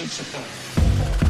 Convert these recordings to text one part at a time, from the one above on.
It's é a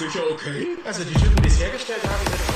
sicher okay? Also die Typen, die es hergestellt haben, sind